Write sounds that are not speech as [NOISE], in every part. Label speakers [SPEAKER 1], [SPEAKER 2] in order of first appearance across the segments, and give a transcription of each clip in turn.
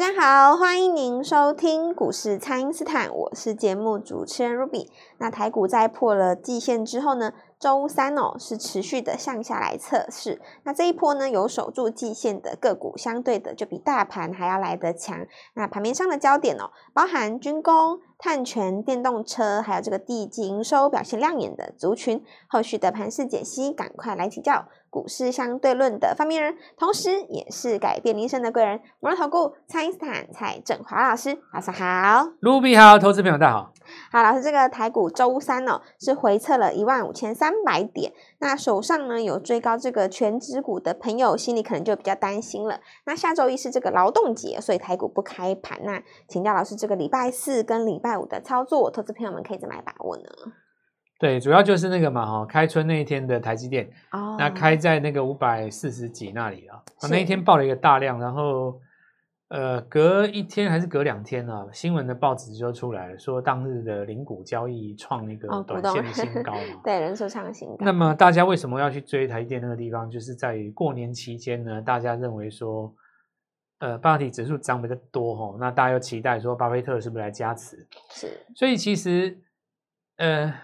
[SPEAKER 1] 大家好，欢迎您收听股市蔡因斯坦，我是节目主持人 Ruby。那台股在破了季线之后呢，周三哦是持续的向下来测试。那这一波呢，有守住季线的个股，相对的就比大盘还要来得强。那盘面上的焦点哦，包含军工、碳权、电动车，还有这个第一季营收表现亮眼的族群。后续的盘势解析，赶快来请教。股市相对论的发明人，同时也是改变人生的贵人——摩尔投顾蔡因斯坦蔡振华老师，早上好
[SPEAKER 2] ，Ruby 好，投资朋友大家好。
[SPEAKER 1] 好，老师，这个台股周三哦是回测了一万五千三百点，那手上呢有追高这个全指股的朋友，心里可能就比较担心了。那下周一是这个劳动节，所以台股不开盘。那请教老师，这个礼拜四跟礼拜五的操作，投资朋友们可以怎么来把握呢？
[SPEAKER 2] 对，主要就是那个嘛，哈，开春那一天的台积电，
[SPEAKER 1] 哦，
[SPEAKER 2] 那开在那个五百四十几那里啊，那一天爆了一个大量，然后，呃，隔一天还是隔两天啊，新闻的报纸就出来了，说当日的零股交易创那个短线的新高嘛，
[SPEAKER 1] 哦、对，人数创新高。
[SPEAKER 2] 那么大家为什么要去追台积电那个地方？就是在于过年期间呢，大家认为说，呃，半导体指数涨比较多哈，那大家又期待说巴菲特是不是来加持？
[SPEAKER 1] 是，
[SPEAKER 2] 所以其实，呃。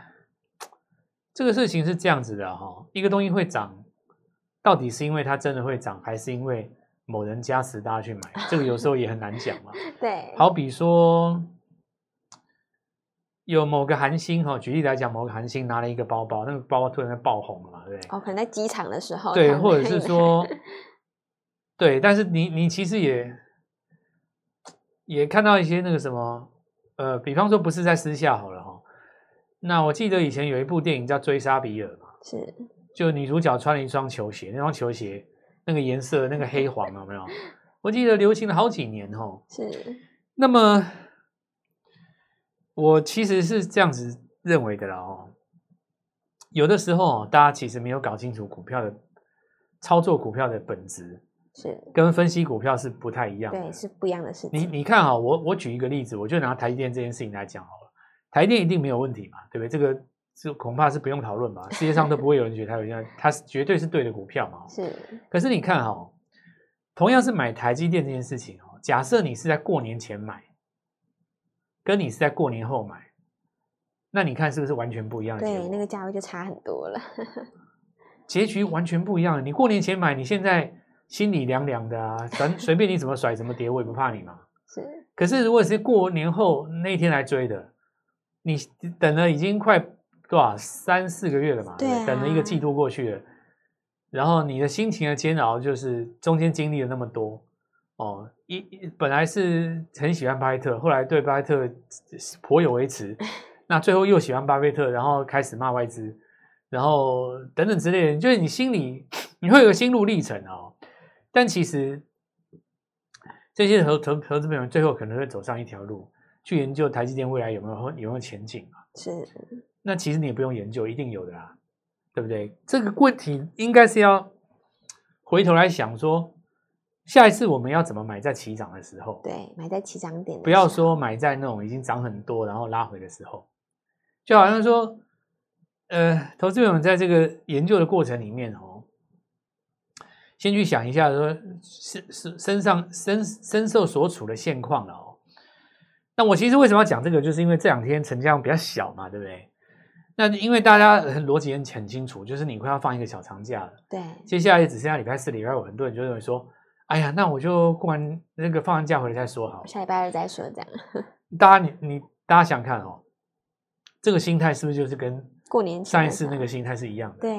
[SPEAKER 2] 这个事情是这样子的哈，一个东西会涨，到底是因为它真的会涨，还是因为某人加持大家去买？这个有时候也很难讲嘛。[LAUGHS]
[SPEAKER 1] 对，
[SPEAKER 2] 好比说有某个韩星哈，举例来讲，某个韩星拿了一个包包，那个包包突然间爆红了嘛，对不对？
[SPEAKER 1] 哦，可能在机场的时候。
[SPEAKER 2] 对，或者是说，[LAUGHS] 对，但是你你其实也也看到一些那个什么，呃，比方说不是在私下好了哈。那我记得以前有一部电影叫《追杀比尔》嘛，
[SPEAKER 1] 是，
[SPEAKER 2] 就女主角穿了一双球鞋，那双球鞋那个颜色那个黑黄有没有？我记得流行了好几年哦。
[SPEAKER 1] 是，
[SPEAKER 2] 那么我其实是这样子认为的啦哦。有的时候大家其实没有搞清楚股票的操作，股票的本质
[SPEAKER 1] 是
[SPEAKER 2] 跟分析股票是不太一样的，
[SPEAKER 1] 对，是不一样的事情。
[SPEAKER 2] 你你看哈，我我举一个例子，我就拿台积电这件事情来讲好了。台电一定没有问题嘛，对不对？这个是恐怕是不用讨论吧，世界上都不会有人觉得它有一样，它是绝对是对的股票嘛。
[SPEAKER 1] 是。
[SPEAKER 2] 可是你看哈、哦，同样是买台积电这件事情哦，假设你是在过年前买，跟你是在过年后买，那你看是不是完全不一样的？
[SPEAKER 1] 对，那个价位就差很多了。[LAUGHS]
[SPEAKER 2] 结局完全不一样。你过年前买，你现在心里凉凉的啊，咱随便你怎么甩怎么跌，我也不怕你嘛。[LAUGHS]
[SPEAKER 1] 是。可
[SPEAKER 2] 是如果是过年后那一天来追的。你等了已经快多少三四个月了嘛？
[SPEAKER 1] 对、啊，
[SPEAKER 2] 等了一个季度过去了，然后你的心情的煎熬就是中间经历了那么多哦。一本来是很喜欢巴菲特，后来对巴菲特颇有微词，[LAUGHS] 那最后又喜欢巴菲特，然后开始骂外资，然后等等之类的，就是你心里你会有个心路历程哦。但其实这些投投投资朋友最后可能会走上一条路。去研究台积电未来有没有有没有前景啊？
[SPEAKER 1] 是，
[SPEAKER 2] 那其实你也不用研究，一定有的啦，对不对？这个问题应该是要回头来想说，下一次我们要怎么买在起涨的时候？
[SPEAKER 1] 对，买在起涨点，
[SPEAKER 2] 不要说买在那种已经涨很多然后拉回的时候，就好像说，呃，投资者在这个研究的过程里面哦，先去想一下说，身身身上身身受所处的现况了哦。那我其实为什么要讲这个，就是因为这两天成交量比较小嘛，对不对？那因为大家逻辑很很清楚，就是你快要放一个小长假了，
[SPEAKER 1] 对，
[SPEAKER 2] 接下来也只剩下礼拜四、礼拜五，很多人就认为说，哎呀，那我就过完那个放完假回来再说好，
[SPEAKER 1] 下礼拜二再说这样。[LAUGHS]
[SPEAKER 2] 大家你你大家想看哦，这个心态是不是就是跟
[SPEAKER 1] 过年
[SPEAKER 2] 上一次那个心态是一样的？
[SPEAKER 1] 对，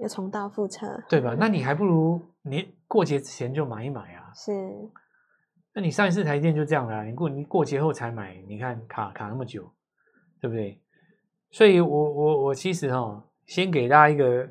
[SPEAKER 1] 又重蹈覆辙，
[SPEAKER 2] 对吧？那你 [LAUGHS] 还不如你过节之前就买一买啊，
[SPEAKER 1] 是。
[SPEAKER 2] 那你上一次台电就这样啦，你过你过节后才买，你看卡卡那么久，对不对？所以我我我其实哈，先给大家一个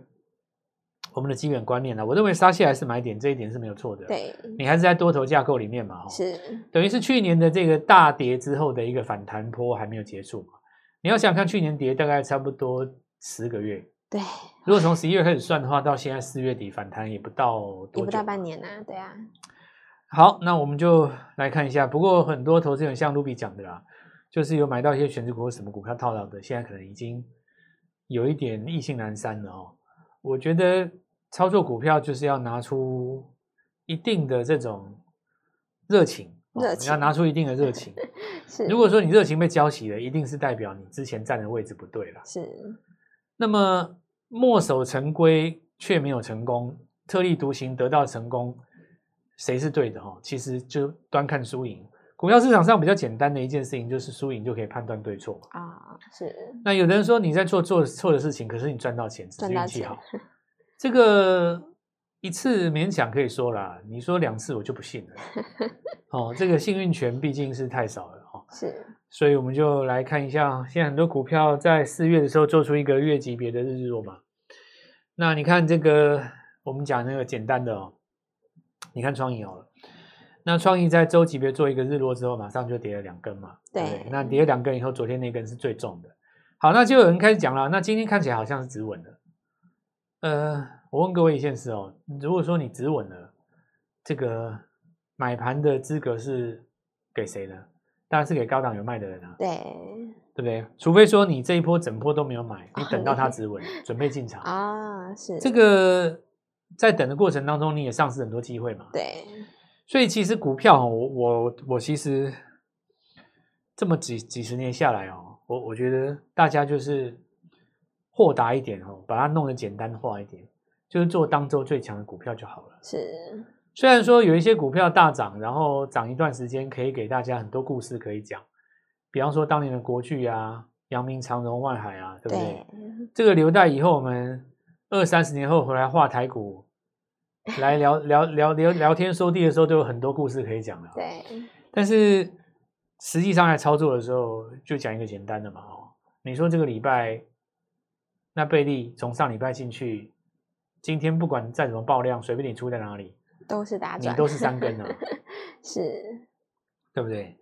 [SPEAKER 2] 我们的基本观念啦。我认为杀下来是买点，这一点是没有错的。
[SPEAKER 1] 对，
[SPEAKER 2] 你还是在多头架构里面嘛，
[SPEAKER 1] 是
[SPEAKER 2] 等于是去年的这个大跌之后的一个反弹波还没有结束嘛。你要想想看，去年跌大概差不多十个月，
[SPEAKER 1] 对。
[SPEAKER 2] 如果从十一月开始算的话，到现在四月底反弹也不到多久，
[SPEAKER 1] 也不到半年啊，对啊。
[SPEAKER 2] 好，那我们就来看一下。不过很多投资人像卢比讲的啦，就是有买到一些权值股或什么股票套牢的，现在可能已经有一点意兴阑珊了哦。我觉得操作股票就是要拿出一定的这种热情
[SPEAKER 1] 热情，
[SPEAKER 2] 你要拿出一定的热情。[LAUGHS]
[SPEAKER 1] 是，
[SPEAKER 2] 如果说你热情被浇熄了，一定是代表你之前站的位置不对了。
[SPEAKER 1] 是。
[SPEAKER 2] 那么墨守成规却没有成功，特立独行得到成功，谁是对的？哈，其实就端看输赢。股票市场上比较简单的一件事情，就是输赢就可以判断对错
[SPEAKER 1] 啊。是。那
[SPEAKER 2] 有的人说你在做做错的事情，可是你赚到钱，只是运气好。[LAUGHS] 这个一次勉强可以说啦，你说两次我就不信了。[LAUGHS] 哦，这个幸运权毕竟是太少了哈。
[SPEAKER 1] 是。
[SPEAKER 2] 所以我们就来看一下，现在很多股票在四月的时候做出一个月级别的日落嘛。那你看这个，我们讲那个简单的哦，你看创意好了。那创意在周级别做一个日落之后，马上就跌了两根嘛。对，对，那跌了两根以后，昨天那根是最重的。好，那就有人开始讲了。那今天看起来好像是止稳了。呃，我问各位一件事哦，如果说你止稳了，这个买盘的资格是给谁呢？当然是给高档有卖的人啊。对，对不对？除非说你这一波整波都没有买，你等到它止稳，[LAUGHS] 准备进场啊。是这个在等的过程当中，你也丧失很多机会嘛。对。所以其实股票，我我我其实这么几几十年下来哦，我我觉得大家就是豁达一点哦，把它弄得简单化一点，就是做当周最强的股票就好了。是，虽然说有一些股票大涨，然后涨一段时间，可以给大家很多故事可以讲，比方说当年的国巨啊、阳明、长荣、万海啊，对不对？对。这个留待以后我们二三十年后回来画台股。来聊聊聊聊聊天说地的时候，都有很多故事可以讲了。对，但是实际上来操作的时候，就讲一个简单的嘛。哦，你说这个礼拜，那贝利从上礼拜进去，今天不管再怎么爆量，随便你出在哪里，都是大赚，你都是三根啊，[LAUGHS] 是，对不对？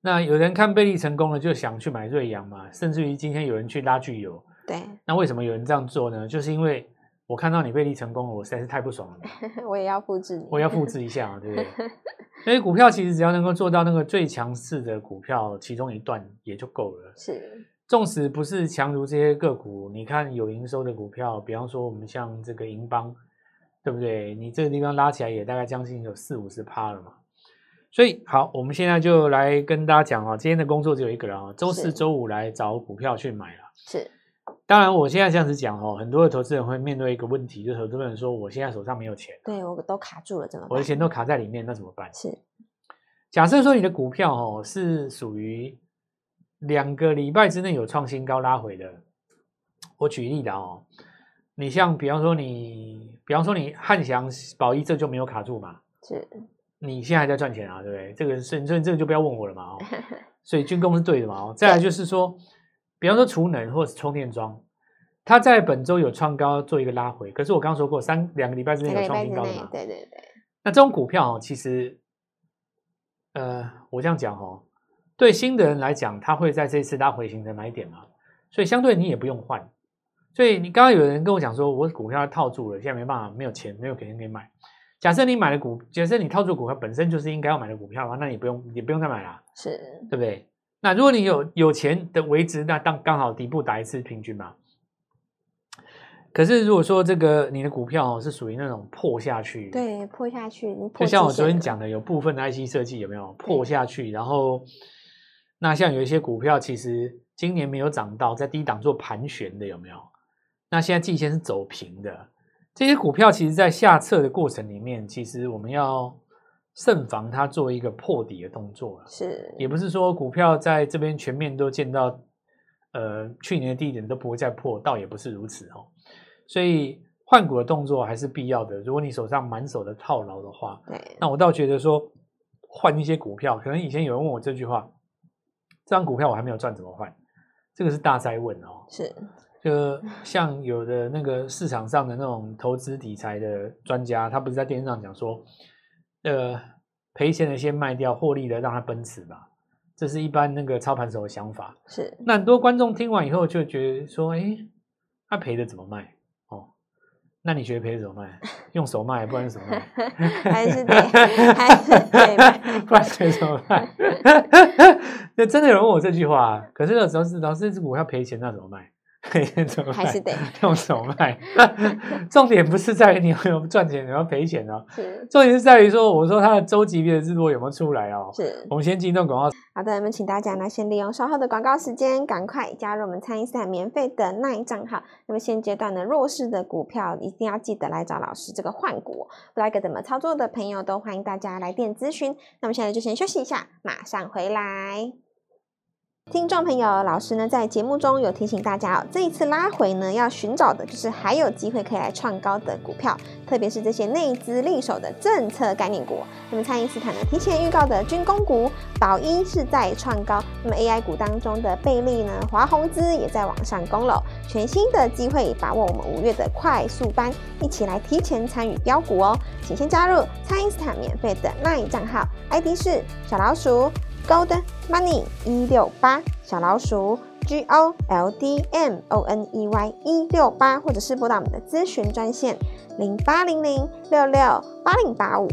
[SPEAKER 2] 那有人看贝利成功了，就想去买瑞阳嘛，甚至于今天有人去拉聚友。对，那为什么有人这样做呢？就是因为。我看到你被利成功了，我实在是太不爽了。[LAUGHS] 我也要复制你，我也要复制一下，对不对？[LAUGHS] 因为股票其实只要能够做到那个最强势的股票其中一段也就够了。是，纵使不是强如这些个股，你看有营收的股票，比方说我们像这个银邦，对不对？你这个地方拉起来也大概将近有四五十趴了嘛。所以好，我们现在就来跟大家讲啊，今天的工作只有一个人啊，周四周五来找股票去买了。是。当然，我现在这样子讲哦，很多的投资人会面对一个问题，就是投资人说：“我现在手上没有钱，对我都卡住了，怎么办？我的钱都卡在里面，那怎么办？”是，假设说你的股票哦是属于两个礼拜之内有创新高拉回的，我举例的哦，你像比方说你，比方说你汉翔、宝一这就没有卡住嘛？是，你现在还在赚钱啊，对不对？这个是，所以这个就不要问我了嘛哦，[LAUGHS] 所以军工是对的嘛哦，再来就是说。比方说储能或者是充电桩，它在本周有创高做一个拉回，可是我刚刚说过三两个礼拜之内有创新高的嘛？对对对。那这种股票哦，其实，呃，我这样讲哦，对新的人来讲，他会在这次拉回形成买点嘛，所以相对你也不用换。所以你刚刚有人跟我讲说，我股票套住了，现在没办法，没有钱，没有钱可以买。假设你买的股，假设你套住股票本身就是应该要买的股票的话，那你不用，你不用再买了，是对不对？那如果你有有钱的维持，那当刚好底部打一次平均嘛。可是如果说这个你的股票哦是属于那种破下去，对，破下去，就像我昨天讲的，有部分的 IC 设计有没有破下去？然后那像有一些股票其实今年没有涨到，在低档做盘旋的有没有？那现在季线是走平的，这些股票其实在下测的过程里面，其实我们要。慎防它做一个破底的动作，是，也不是说股票在这边全面都见到，呃，去年的低点都不会再破，倒也不是如此哦。所以换股的动作还是必要的。如果你手上满手的套牢的话，对，那我倒觉得说换一些股票，可能以前有人问我这句话，这张股票我还没有赚怎么换？这个是大灾问哦。是，就像有的那个市场上的那种投资理财的专家，他不是在电视上讲说。呃，赔钱的先卖掉，获利的让它奔驰吧，这是一般那个操盘手的想法。是，那很多观众听完以后就觉得说，哎，他赔的怎么卖？哦，那你觉得赔的怎么卖？用手卖，不然怎么卖？[LAUGHS] 还是得，还是得，[LAUGHS] 不然怎么卖？[LAUGHS] 那真的有人问我这句话，可是有时候是，老师，这股票赔钱那怎么卖？黑线怎么卖？
[SPEAKER 1] 还是得 [LAUGHS]
[SPEAKER 2] 用手卖。[LAUGHS] 重点不是在于你有没有赚钱，有没有赔钱哦。
[SPEAKER 1] 是。
[SPEAKER 2] 重点是在于说，我说它的周级别的日落有没有出来哦？
[SPEAKER 1] 是。
[SPEAKER 2] 我们先进段广告。
[SPEAKER 1] 好的，那么请大家呢，先利用稍后的广告时间，赶快加入我们餐饮赛免费的 LINE 账号。那么现阶段呢，弱势的股票一定要记得来找老师这个换股，不知道该怎么操作的朋友都欢迎大家来电咨询。那么现在就先休息一下，马上回来。听众朋友，老师呢在节目中有提醒大家哦，这一次拉回呢要寻找的就是还有机会可以来创高的股票，特别是这些内资力手的政策概念股。那么蔡因斯坦呢提前预告的军工股宝一是在创高，那么 AI 股当中的贝利呢华宏资也在往上攻了，全新的机会，把握我们五月的快速班，一起来提前参与标股哦，请先加入蔡因斯坦免费的 LINE 账号，ID 是小老鼠。Gold Money 一六八小老鼠 G O L D M O N E Y 一六八，或者是拨打我们的咨询专线零八零零六六八零八五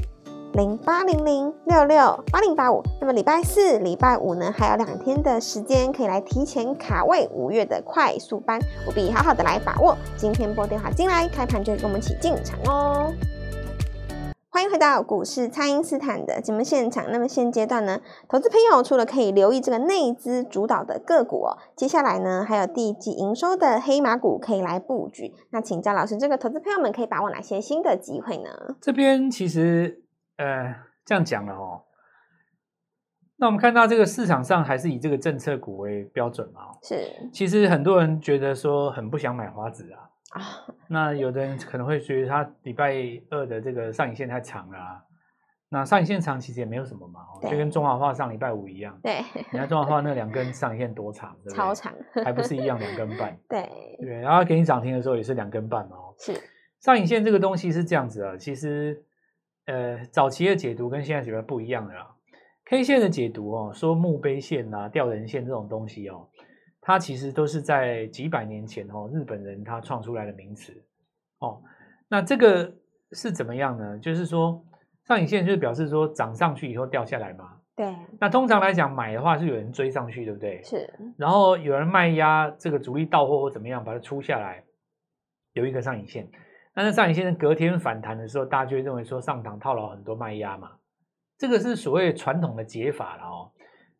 [SPEAKER 1] 零八零零六六八零八五。那么礼拜四、礼拜五呢，还有两天的时间可以来提前卡位五月的快速班，务必好好的来把握。今天拨电话进来，开盘就跟我们一起进场哦。欢迎回到股市，蔡因斯坦的节目现场。那么现阶段呢，投资朋友除了可以留意这个内资主导的个股哦，接下来呢还有第一季营收的黑马股可以来布局。那请教老师，这个投资朋友们可以把握哪些新的机会呢？
[SPEAKER 2] 这边其实呃这样讲了哦，那我们看到这个市场上还是以这个政策股为标准嘛？
[SPEAKER 1] 是。
[SPEAKER 2] 其实很多人觉得说很不想买华子啊。
[SPEAKER 1] 啊，
[SPEAKER 2] 那有的人可能会觉得他礼拜二的这个上影线太长了啊，那上影线长其实也没有什么嘛，就跟中华化上礼拜五一样。对，你看中华化那两根上影线多长，对不对？超长，还不是一样两根半。对对，然后给你涨停的时候也是两根半嘛。是，上影线这个东西是这样子啊，其实呃早期的解读跟现在解读不一样的啦。K 线的解读哦，说墓碑线啊、吊人线这种东西哦。它其实都是在几百年前哦，日本人他创出来的名词哦。那这个是怎么样呢？就是说上影线就是表示说涨上去以后掉下来嘛。对。那通常来讲买的话是有人追上去，对不对？是。然后有人卖压，这个主力到货或怎么样把它出下来，有一个上影线。那在上影线隔天反弹的时候，大家就会认为说上档套牢很多卖压嘛。这个是所谓传统的解法了哦。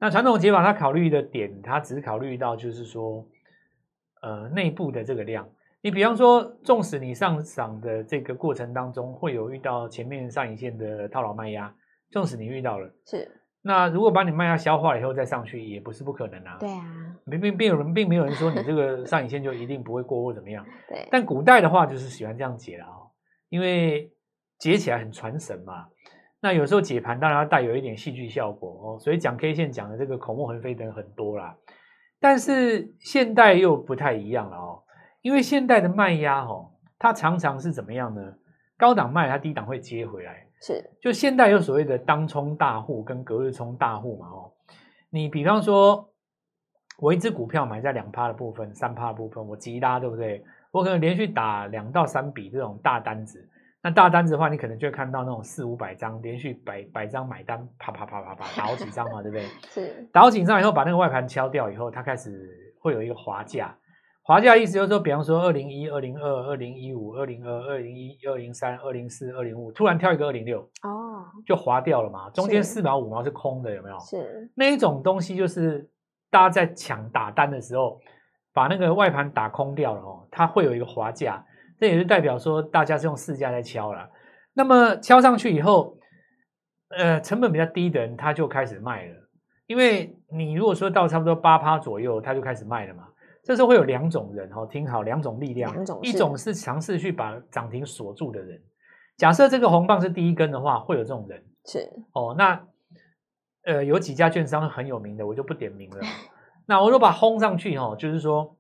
[SPEAKER 2] 那传统解法，它考虑的点，它只是考虑到就是说，呃，内部的这个量。你比方说，纵使你上涨的这个过程当中会有遇到前面上影线的套牢卖压，纵使你遇到了，是。那如果把你卖压消化了以后再上去，也不是不可能啊。对啊。并并并有人并没有人说你这个上影线就一定不会过或怎么样。[LAUGHS] 对。但古代的话就是喜欢这样解了啊，因为解起来很传神嘛。那有时候解盘当然要带有一点戏剧效果哦，所以讲 K 线讲的这个口沫横飞的人很多啦。但是现代又不太一样了哦，因为现代的卖压哦，它常常是怎么样呢？高档卖，它低档会接回来。是，就现代有所谓的当冲大户跟隔日冲大户嘛哦。你比方说，我一只股票买在两趴的部分、三趴的部分，我急拉对不对？我可能连续打两到三笔这种大单子。那大单子的话，你可能就会看到那种四五百张连续百百张买单，啪啪啪啪啪打好几张嘛，对不对？[LAUGHS] 是打好几张以后，把那个外盘敲掉以后，它开始会有一个滑价。滑价意思就是说，比方说二零一、二零二、二零一五、二零二、二零一、二零三、二零四、二零五，突然跳一个二零六，哦，就滑掉了嘛。中间四毛五毛是空的，有没有？是那一种东西，就是大家在抢打单的时候，把那个外盘打空掉了哦，它会有一个滑价。这也是代表说，大家是用市价在敲了。那么敲上去以后，呃，成本比较低的人他就开始卖了。因为你如果说到差不多八趴左右，他就开始卖了嘛。这时候会有两种人哦，听好，两种力量。两种，一种是尝试去把涨停锁住的人。假设这个红棒是第一根的话，会有这种人。是哦，那呃，有几家券商很有名的，我就不点名了。那我如果把轰上去哦，就是说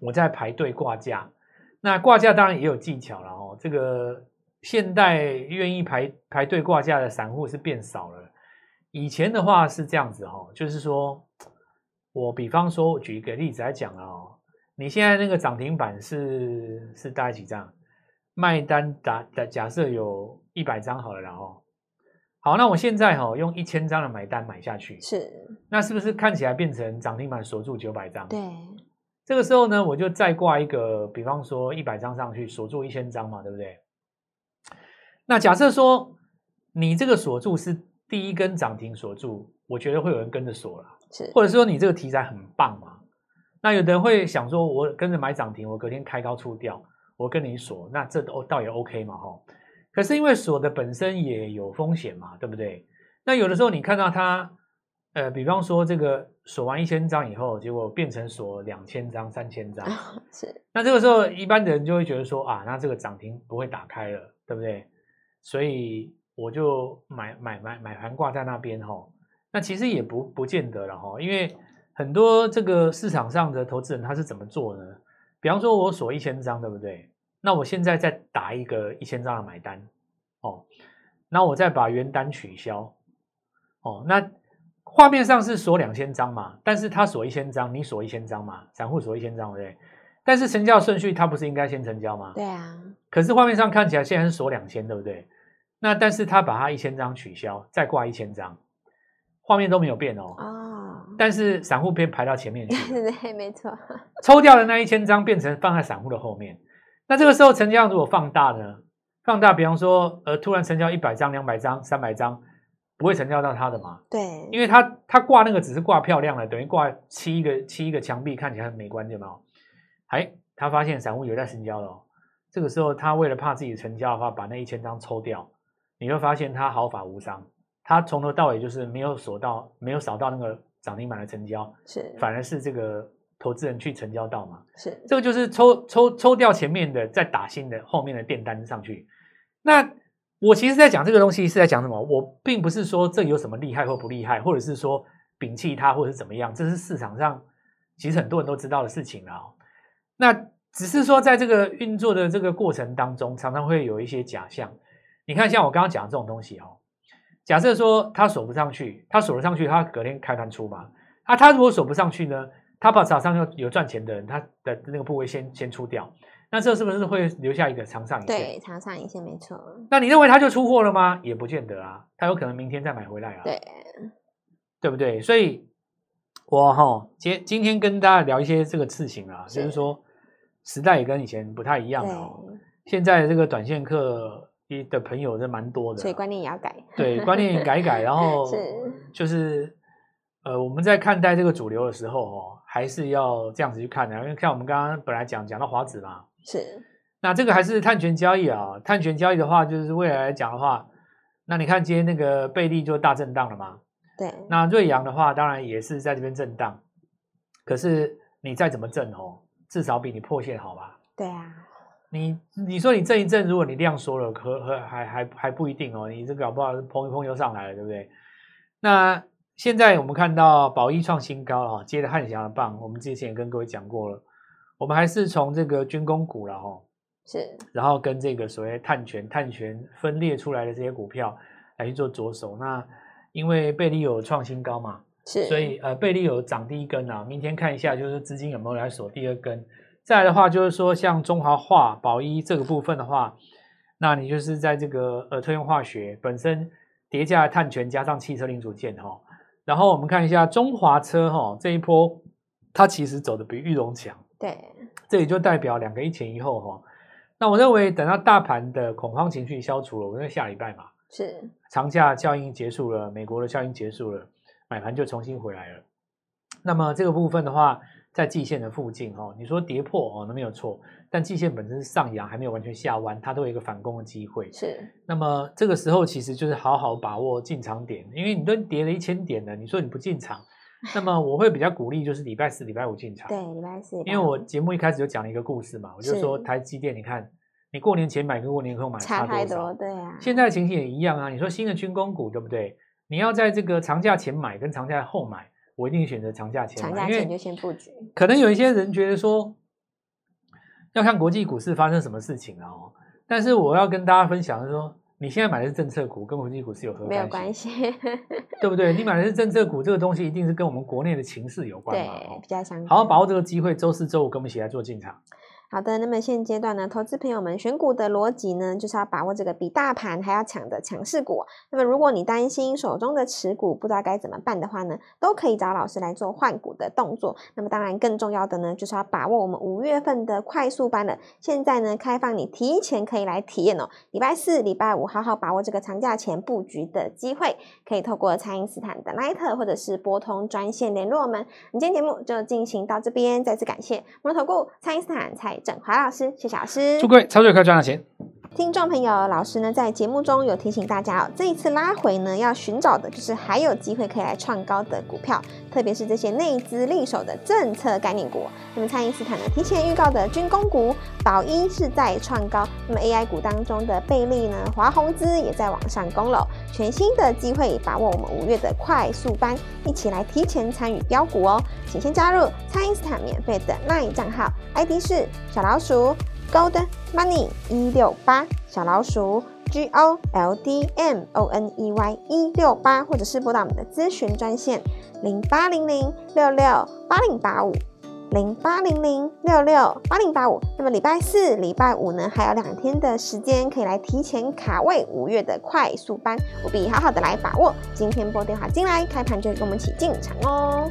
[SPEAKER 2] 我在排队挂价。那挂价当然也有技巧了哦。这个现代愿意排排队挂价的散户是变少了。以前的话是这样子哈，就是说，我比方说，我举一个例子来讲啊，哦，你现在那个涨停板是是大概几张？卖单打假假设有一百张好了，然后好，那我现在哈用一千张的买单买下去，是，那是不是看起来变成涨停板锁住九百张？对。这个时候呢，我就再挂一个，比方说一百张上去锁住一千张嘛，对不对？那假设说你这个锁住是第一根涨停锁住，我觉得会有人跟着锁了，
[SPEAKER 1] 是，
[SPEAKER 2] 或者说你这个题材很棒嘛？那有的人会想说，我跟着买涨停，我隔天开高出掉，我跟你锁，那这都倒也 OK 嘛，哈。可是因为锁的本身也有风险嘛，对不对？那有的时候你看到它，呃，比方说这个锁完一千张以后，结果变成锁两千张、三千张，[LAUGHS]
[SPEAKER 1] 是。那
[SPEAKER 2] 这个时候一般的人就会觉得说啊，那这个涨停不会打开了，对不对？所以我就买买买买盘挂在那边哈。那其实也不不见得了哈，因为很多这个市场上的投资人他是怎么做呢？比方说我锁一千张，对不对？那我现在再打一个一千张的买单，哦，那我再把原单取消，哦，那画面上是锁两千张嘛，但是他锁一千张，你锁一千张嘛，散户锁一千张，对不对？但是成交顺序他不是应该先成交吗？
[SPEAKER 1] 对啊。
[SPEAKER 2] 可是画面上看起来现在是锁两千，对不对？那但是他把他一千张取消，再挂一千张，画面都没有变哦。哦。但是散户边排到前面去，[LAUGHS]
[SPEAKER 1] 对，没错。[LAUGHS]
[SPEAKER 2] 抽掉的那一千张变成放在散户的后面。那这个时候成交量如果放大呢？放大，比方说，呃，突然成交一百张、两百张、三百张，不会成交到他的嘛？
[SPEAKER 1] 对，
[SPEAKER 2] 因为他他挂那个只是挂漂亮了，等于挂漆一个漆一个墙壁，看起来很美观，对吗？哎，他发现散户有在成交了，哦这个时候他为了怕自己成交的话，把那一千张抽掉，你会发现他毫发无伤，他从头到尾就是没有锁到，没有扫到那个涨停板的成交，
[SPEAKER 1] 是，
[SPEAKER 2] 反而是这个。投资人去成交到嘛？
[SPEAKER 1] 是
[SPEAKER 2] 这个就是抽抽抽掉前面的，再打新的后面的垫单上去。那我其实在讲这个东西是在讲什么？我并不是说这有什么厉害或不厉害，或者是说摒弃它或者是怎么样，这是市场上其实很多人都知道的事情了。那只是说在这个运作的这个过程当中，常常会有一些假象。你看，像我刚刚讲的这种东西哦，假设说它锁不上去，它锁了上去，它隔天开盘出嘛？啊，它如果锁不上去呢？他把早上有有赚钱的人，他的那个部位先先出掉，那这是不是会留下一个长上影线？
[SPEAKER 1] 对，长上影线没错。
[SPEAKER 2] 那你认为它就出货了吗？也不见得啊，它有可能明天再买回来啊。
[SPEAKER 1] 对，
[SPEAKER 2] 对不对？所以，我哈今今天跟大家聊一些这个事情啊，就是说时代也跟以前不太一样了哦。现在这个短线客的朋友是蛮多的，
[SPEAKER 1] 所以观念也要改。
[SPEAKER 2] 对，观念也改一改，然 [LAUGHS] 后就是呃，我们在看待这个主流的时候哦。还是要这样子去看的，因为像我们刚刚本来讲讲到华子嘛，
[SPEAKER 1] 是，
[SPEAKER 2] 那这个还是碳权交易啊，碳权交易的话，就是未来来讲的话，那你看今天那个贝利就大震荡了嘛，
[SPEAKER 1] 对，
[SPEAKER 2] 那瑞阳的话，当然也是在这边震荡，可是你再怎么震哦，至少比你破线好吧？
[SPEAKER 1] 对啊，
[SPEAKER 2] 你你说你震一震，如果你量缩了，可可还还还不一定哦，你这搞不好碰一碰又上来了，对不对？那。现在我们看到宝一创新高了，接着汉翔的棒，我们之前也跟各位讲过了，我们还是从这个军工股了哈，
[SPEAKER 1] 是，
[SPEAKER 2] 然后跟这个所谓碳权、碳权分裂出来的这些股票来去做着手。那因为贝利有创新高嘛，
[SPEAKER 1] 是，
[SPEAKER 2] 所以呃贝利有涨第一根啊，明天看一下就是资金有没有来锁第二根。再来的话就是说像中华化、宝一这个部分的话，那你就是在这个呃特用化学本身叠加碳权加上汽车零组件哈。然后我们看一下中华车哈这一波，它其实走的比裕隆强。
[SPEAKER 1] 对，
[SPEAKER 2] 这也就代表两个一前一后哈。那我认为等到大盘的恐慌情绪消除了，我认为下礼拜嘛，
[SPEAKER 1] 是
[SPEAKER 2] 长假效应结束了，美国的效应结束了，买盘就重新回来了。那么这个部分的话，在季线的附近哈，你说跌破哦，那没有错。但季线本身是上扬，还没有完全下弯，它都有一个反攻的机会。
[SPEAKER 1] 是，
[SPEAKER 2] 那么这个时候其实就是好好把握进场点，因为你都跌了一千点了，你说你不进场，那么我会比较鼓励就是礼拜四、礼拜五进场。
[SPEAKER 1] 对，礼拜四。
[SPEAKER 2] 因为我节目一开始就讲了一个故事嘛，我就说台积电，你看你过年前买跟过年后买差多少？差太多，
[SPEAKER 1] 对啊。
[SPEAKER 2] 现在的情形也一样啊，你说新的军工股对不对？你要在这个长假前买跟长假后买，我一定选择长假前。
[SPEAKER 1] 长假前就先布局。
[SPEAKER 2] 可能有一些人觉得说。要看国际股市发生什么事情了哦，但是我要跟大家分享的是说，你现在买的是政策股，跟国际股市有何关系？
[SPEAKER 1] 没有关系，
[SPEAKER 2] 对不对？你买的是政策股，这个东西一定是跟我们国内的情势有关嘛？
[SPEAKER 1] 对，比较相关。
[SPEAKER 2] 好好把握这个机会，周四周五跟我们一起来做进场。
[SPEAKER 1] 好的，那么现阶段呢，投资朋友们选股的逻辑呢，就是要把握这个比大盘还要强的强势股。那么如果你担心手中的持股不知道该怎么办的话呢，都可以找老师来做换股的动作。那么当然更重要的呢，就是要把握我们五月份的快速班了。现在呢，开放你提前可以来体验哦。礼拜四、礼拜五，好好把握这个长假前布局的机会，可以透过蔡因斯坦的 Line 或者是拨通专线联络我们。我们今天节目就进行到这边，再次感谢摩投顾蔡因斯坦蔡郑华老师，谢谢老师。
[SPEAKER 2] 祝各位操作愉快赚到钱。
[SPEAKER 1] 听众朋友，老师呢在节目中有提醒大家哦，这一次拉回呢，要寻找的就是还有机会可以来创高的股票，特别是这些内资利手的政策概念股。那么，蔡英斯坦呢提前预告的军工股宝一是在创高，那么 AI 股当中的贝利呢，华宏资也在往上攻了，全新的机会，把握我们五月的快速班，一起来提前参与标股哦，请先加入蔡英斯坦免费的 LINE 账号，ID 是小老鼠。Gold Money 一六八小老鼠 G O L D M O N E Y 一六八，或者是拨打我们的咨询专线零八零零六六八零八五零八零零六六八零八五。那么礼拜四、礼拜五呢，还有两天的时间可以来提前卡位五月的快速班，务必好好的来把握。今天拨电话进来，开盘就跟我们一起进场哦。